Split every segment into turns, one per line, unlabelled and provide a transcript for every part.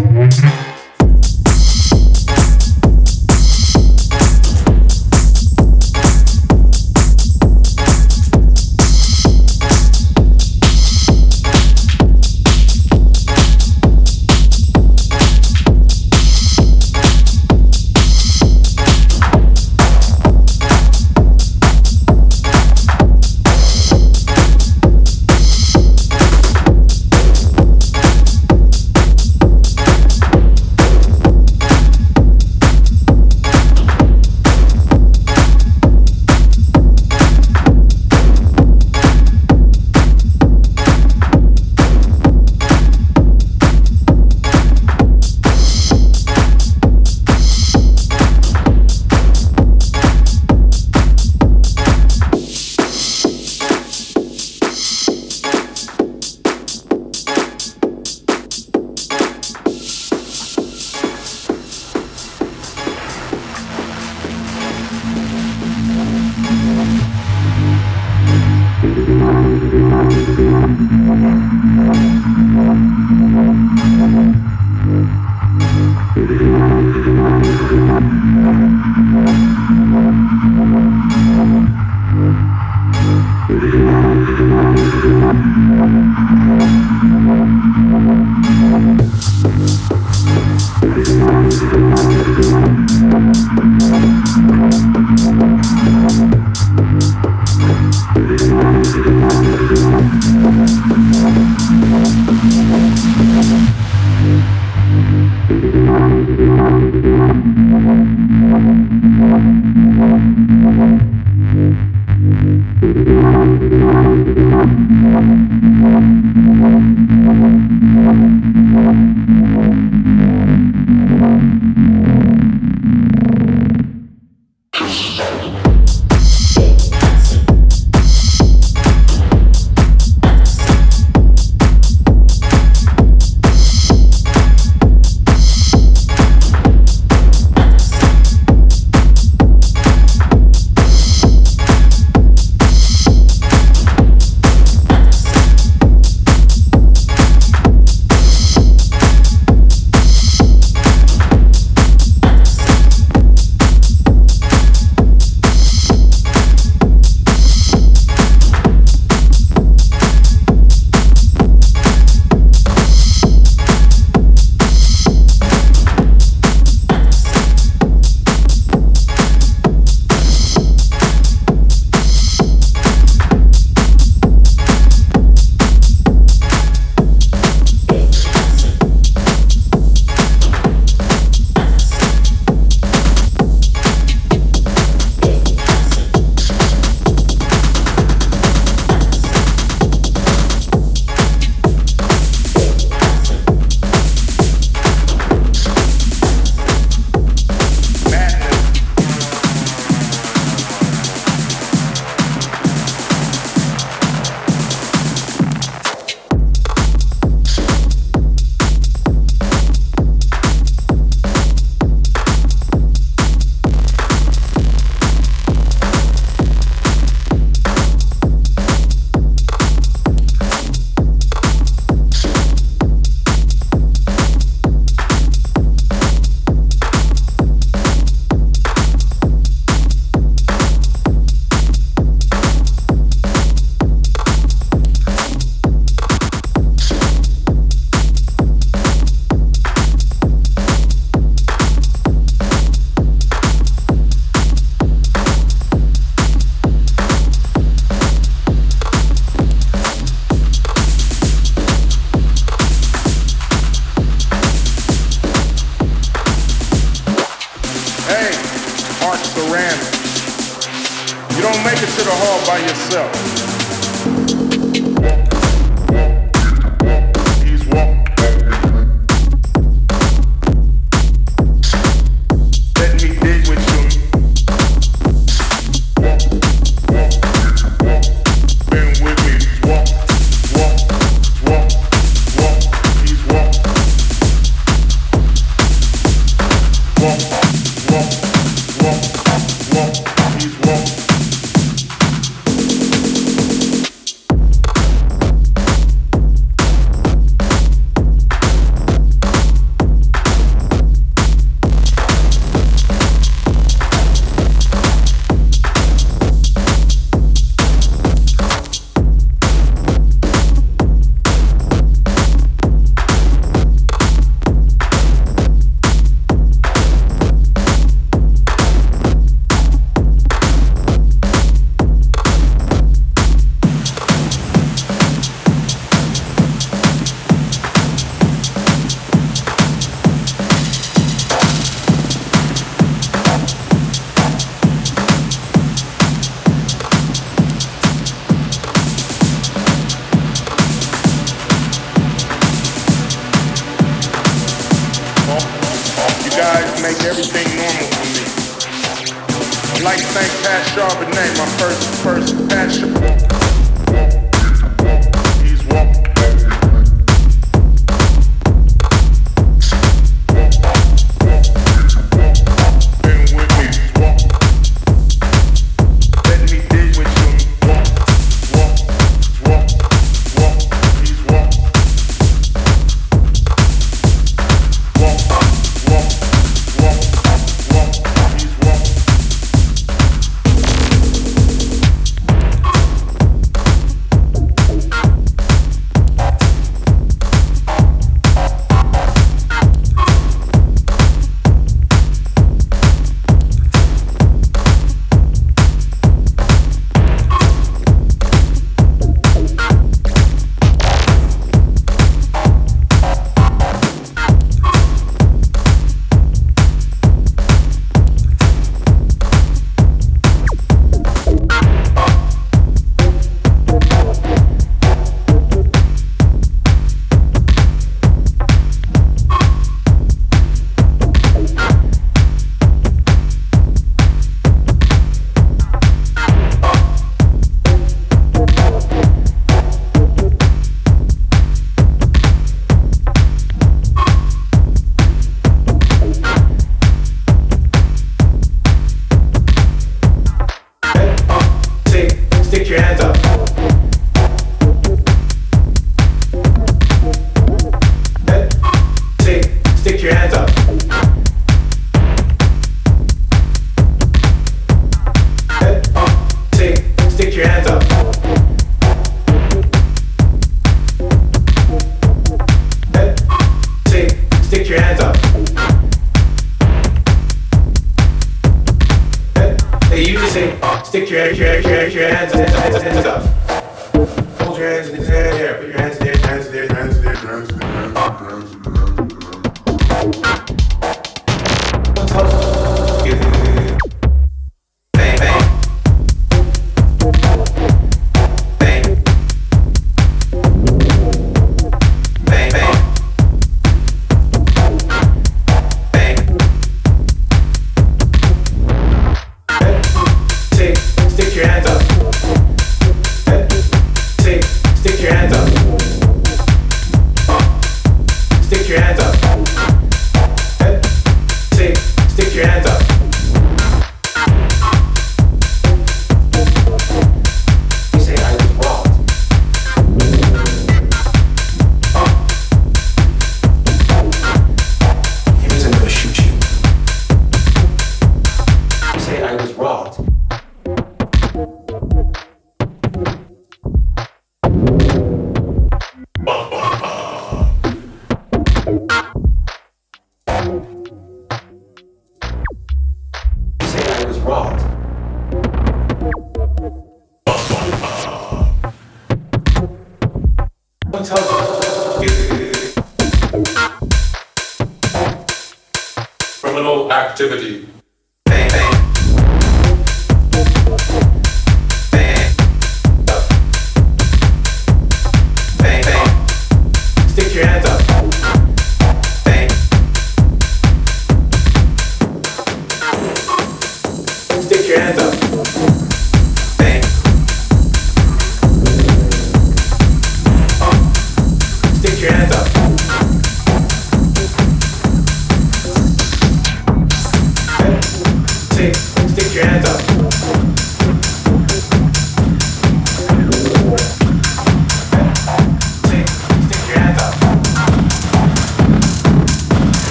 Música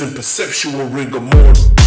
conceptual rigor mortis.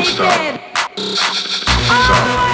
Don't stop. Stop.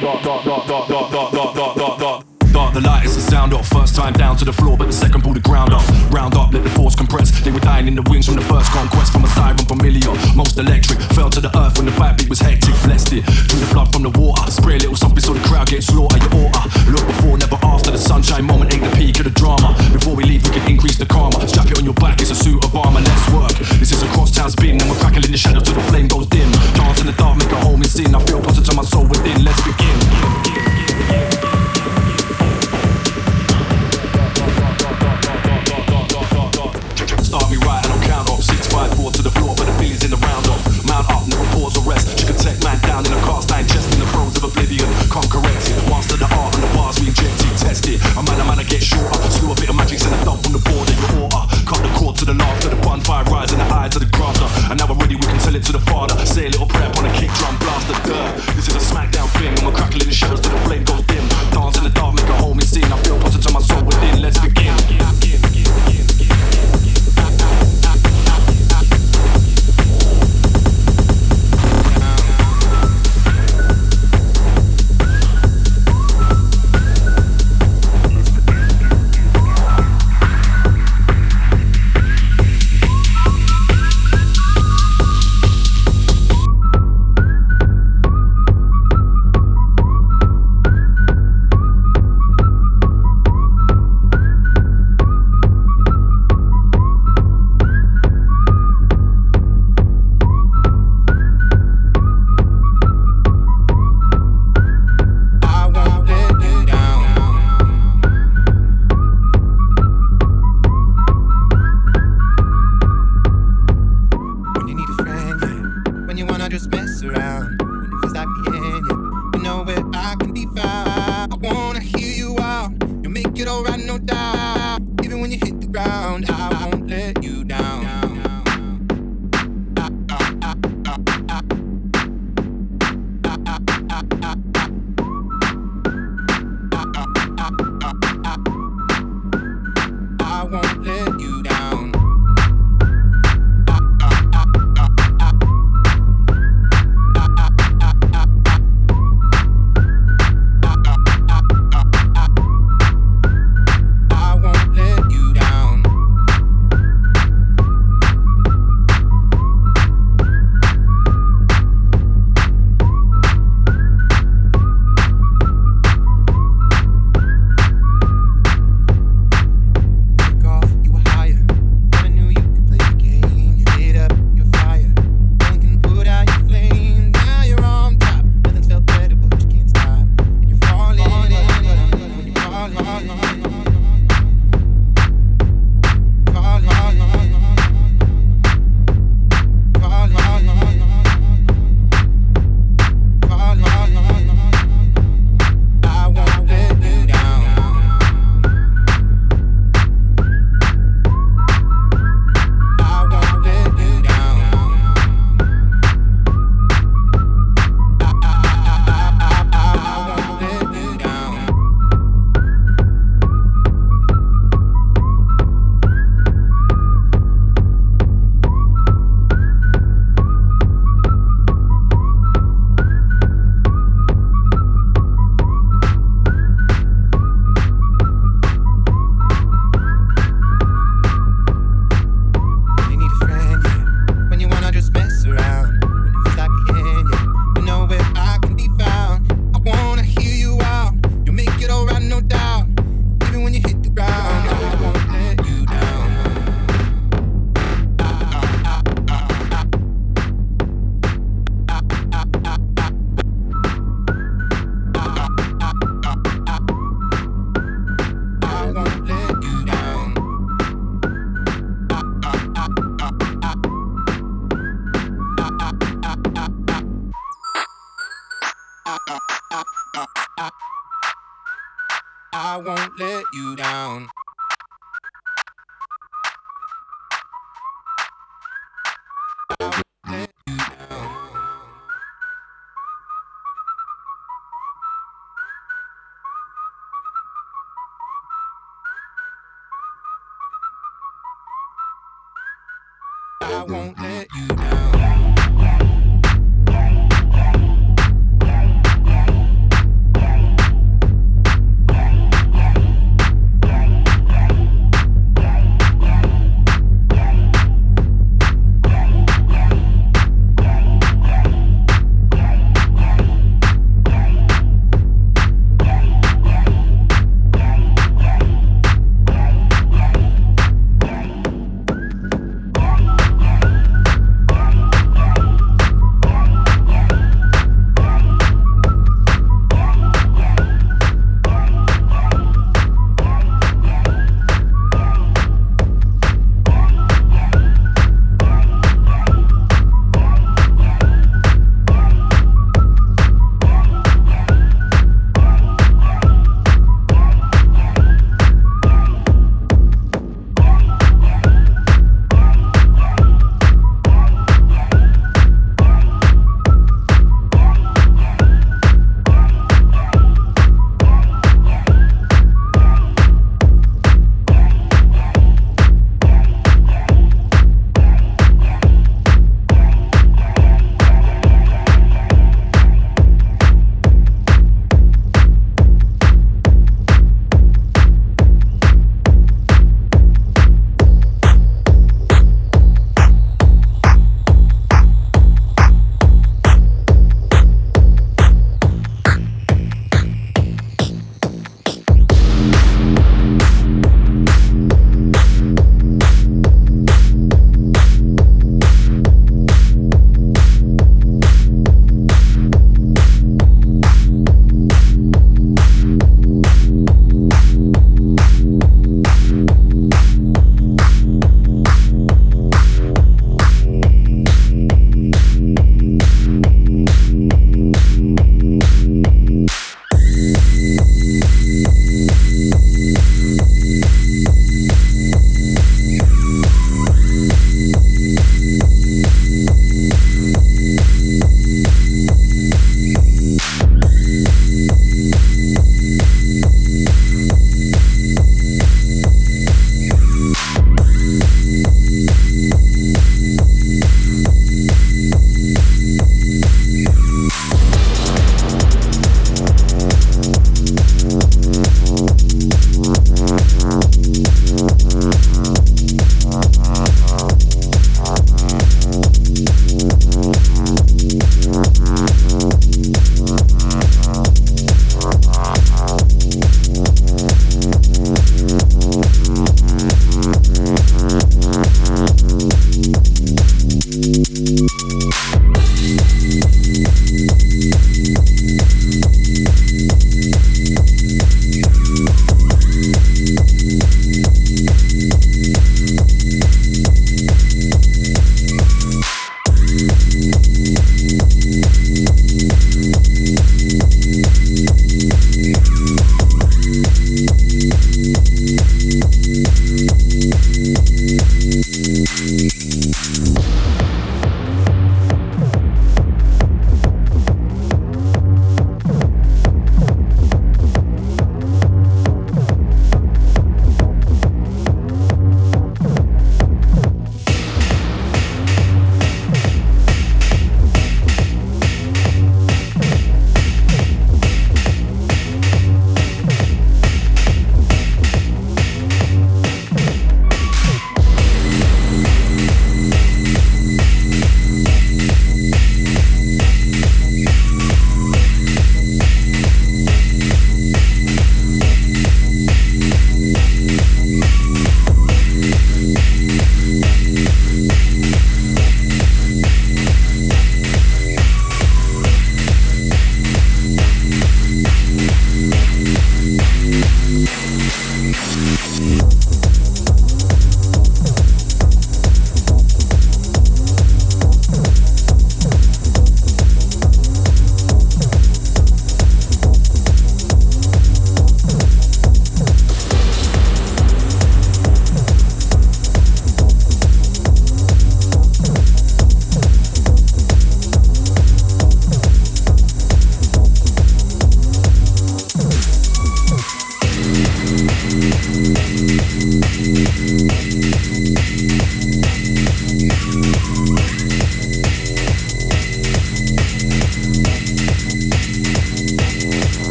Dart the it's the sound off. First time down to the floor, but the second pull the ground up. Round up, let the force compress. They were dying in the wings from the first conquest. From a siren familiar, most electric. Fell to the earth when the backbeat was hectic. Blessed it, drew the blood from the water. Spray a little something so the crowd gets slaughtered. Your order. Look before, never after. The sunshine moment ain't the peak of the drama. Before we leave, we can increase the karma. Strap it on your back, it's a suit of armor. Let's work. This is a crosstown spin, and we're crackling the shadows till the flame goes dim. The dark, make a home in sin. I feel to my soul within. Let's begin. Start me right and I'll count off. Six, five, four to the floor But the billies in the round off. Mount up, never pause or rest. Can take man down in a cast iron chest In the throes of oblivion. Can't correct it. Master the art and the bars we inject it. Test it. A man, a man, I get shorter. Slew a bit of magic Send a thump from the board of your order. Cut the cord to the laughter. The bonfire rise in the eyes of the grafter. And now we're ready We can tell it to the father